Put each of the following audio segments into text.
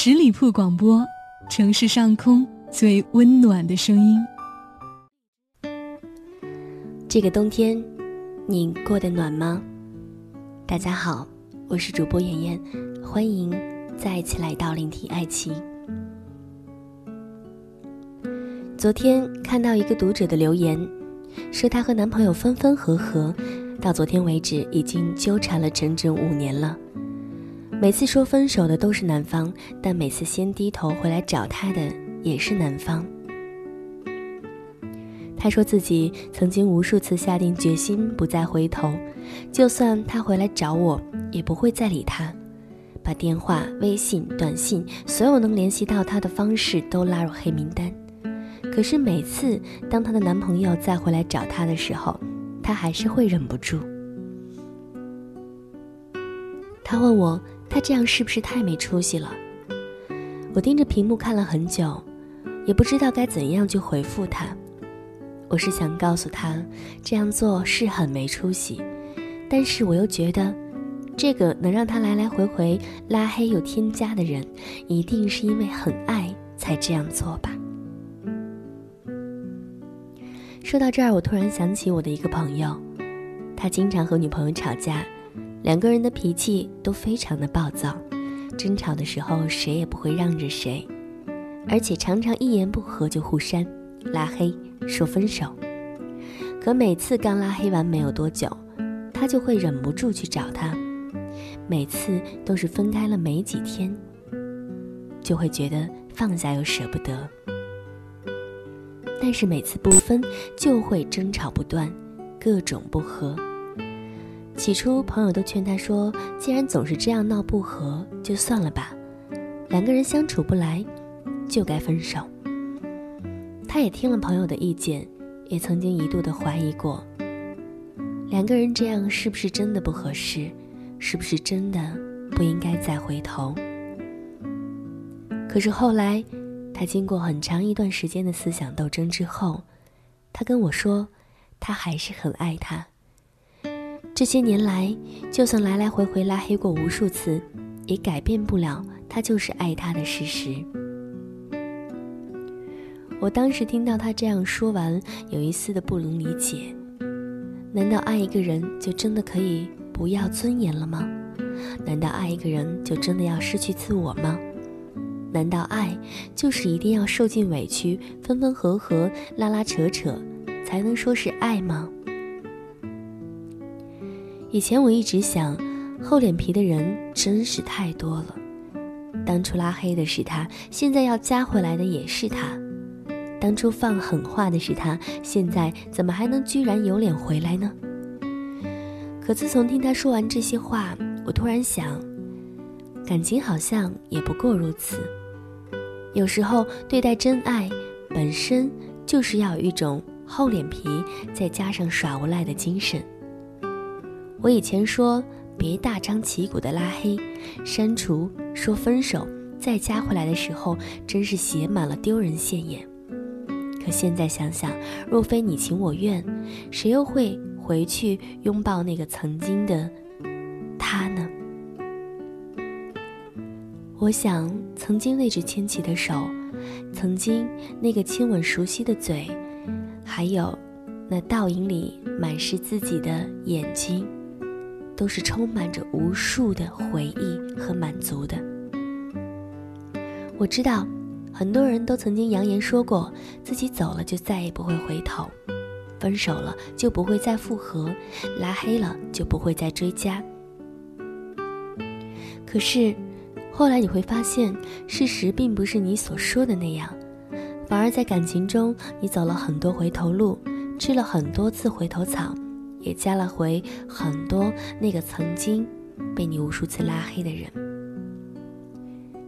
十里铺广播，城市上空最温暖的声音。这个冬天，你过得暖吗？大家好，我是主播妍妍，欢迎再一次来到聆听爱情。昨天看到一个读者的留言，说她和男朋友分分合合，到昨天为止已经纠缠了整整五年了。每次说分手的都是男方，但每次先低头回来找他的也是男方。他说自己曾经无数次下定决心不再回头，就算他回来找我，也不会再理他，把电话、微信、短信所有能联系到他的方式都拉入黑名单。可是每次当她的男朋友再回来找她的时候，她还是会忍不住。他问我。他这样是不是太没出息了？我盯着屏幕看了很久，也不知道该怎样去回复他。我是想告诉他，这样做是很没出息，但是我又觉得，这个能让他来来回回拉黑又添加的人，一定是因为很爱才这样做吧。说到这儿，我突然想起我的一个朋友，他经常和女朋友吵架。两个人的脾气都非常的暴躁，争吵的时候谁也不会让着谁，而且常常一言不合就互删、拉黑、说分手。可每次刚拉黑完没有多久，他就会忍不住去找他，每次都是分开了没几天，就会觉得放下又舍不得。但是每次不分就会争吵不断，各种不和。起初，朋友都劝他说：“既然总是这样闹不和，就算了吧。两个人相处不来，就该分手。”他也听了朋友的意见，也曾经一度的怀疑过，两个人这样是不是真的不合适，是不是真的不应该再回头？可是后来，他经过很长一段时间的思想斗争之后，他跟我说，他还是很爱他。这些年来，就算来来回回拉黑过无数次，也改变不了他就是爱他的事实。我当时听到他这样说完，有一丝的不能理解。难道爱一个人就真的可以不要尊严了吗？难道爱一个人就真的要失去自我吗？难道爱就是一定要受尽委屈、分分合合、拉拉扯扯，才能说是爱吗？以前我一直想，厚脸皮的人真是太多了。当初拉黑的是他，现在要加回来的也是他；当初放狠话的是他，现在怎么还能居然有脸回来呢？可自从听他说完这些话，我突然想，感情好像也不过如此。有时候对待真爱，本身就是要有一种厚脸皮，再加上耍无赖的精神。我以前说别大张旗鼓的拉黑、删除、说分手，再加回来的时候，真是写满了丢人现眼。可现在想想，若非你情我愿，谁又会回去拥抱那个曾经的他呢？我想，曾经那只牵起的手，曾经那个亲吻熟悉的嘴，还有那倒影里满是自己的眼睛。都是充满着无数的回忆和满足的。我知道，很多人都曾经扬言说过，自己走了就再也不会回头，分手了就不会再复合，拉黑了就不会再追加。可是，后来你会发现，事实并不是你所说的那样，反而在感情中，你走了很多回头路，吃了很多次回头草。也加了回很多那个曾经被你无数次拉黑的人。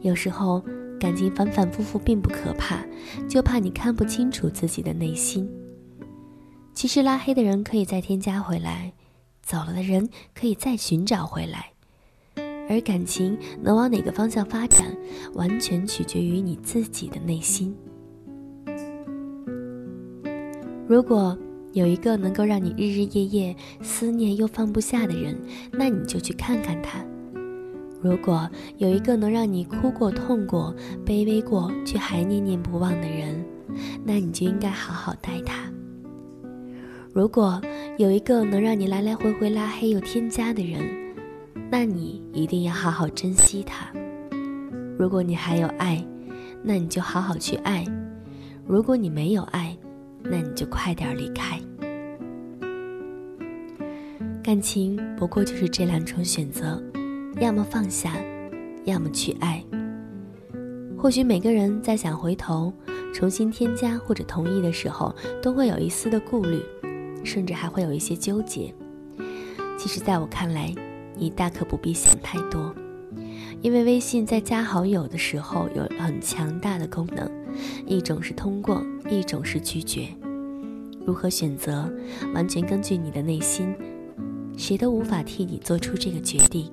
有时候感情反反复复并不可怕，就怕你看不清楚自己的内心。其实拉黑的人可以再添加回来，走了的人可以再寻找回来，而感情能往哪个方向发展，完全取决于你自己的内心。如果。有一个能够让你日日夜夜思念又放不下的人，那你就去看看他。如果有一个能让你哭过、痛过、卑微过，却还念念不忘的人，那你就应该好好待他。如果有一个能让你来来回回拉黑又添加的人，那你一定要好好珍惜他。如果你还有爱，那你就好好去爱；如果你没有爱，那你就快点离开。感情不过就是这两种选择。要么放下，要么去爱。或许每个人在想回头、重新添加或者同意的时候，都会有一丝的顾虑，甚至还会有一些纠结。其实，在我看来，你大可不必想太多，因为微信在加好友的时候有很强大的功能，一种是通过，一种是拒绝。如何选择，完全根据你的内心，谁都无法替你做出这个决定。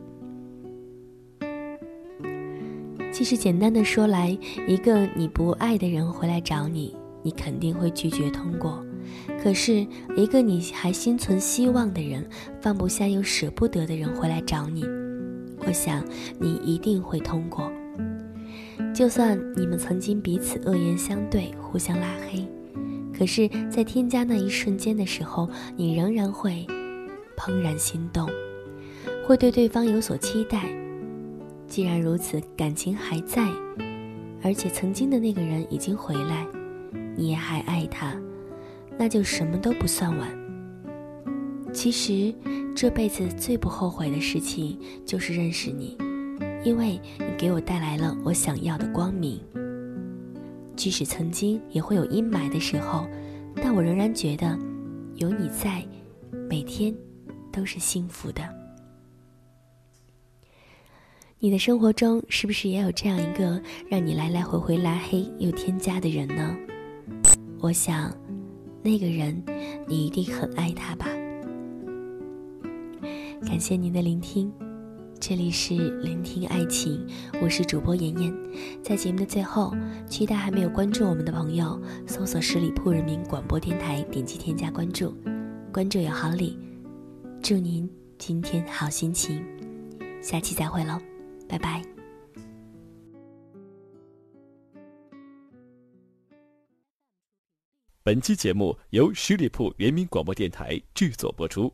其实简单的说来，一个你不爱的人回来找你，你肯定会拒绝通过；可是一个你还心存希望的人，放不下又舍不得的人回来找你，我想你一定会通过。就算你们曾经彼此恶言相对，互相拉黑，可是，在添加那一瞬间的时候，你仍然会怦然心动，会对对方有所期待。既然如此，感情还在，而且曾经的那个人已经回来，你也还爱他，那就什么都不算晚。其实这辈子最不后悔的事情就是认识你，因为你给我带来了我想要的光明。即使曾经也会有阴霾的时候，但我仍然觉得有你在，每天都是幸福的。你的生活中是不是也有这样一个让你来来回回拉黑又添加的人呢？我想，那个人你一定很爱他吧。感谢您的聆听，这里是聆听爱情，我是主播妍妍。在节目的最后，期待还没有关注我们的朋友搜索十里铺人民广播电台，点击添加关注，关注有好礼。祝您今天好心情，下期再会喽。拜拜。本期节目由十里铺人民广播电台制作播出。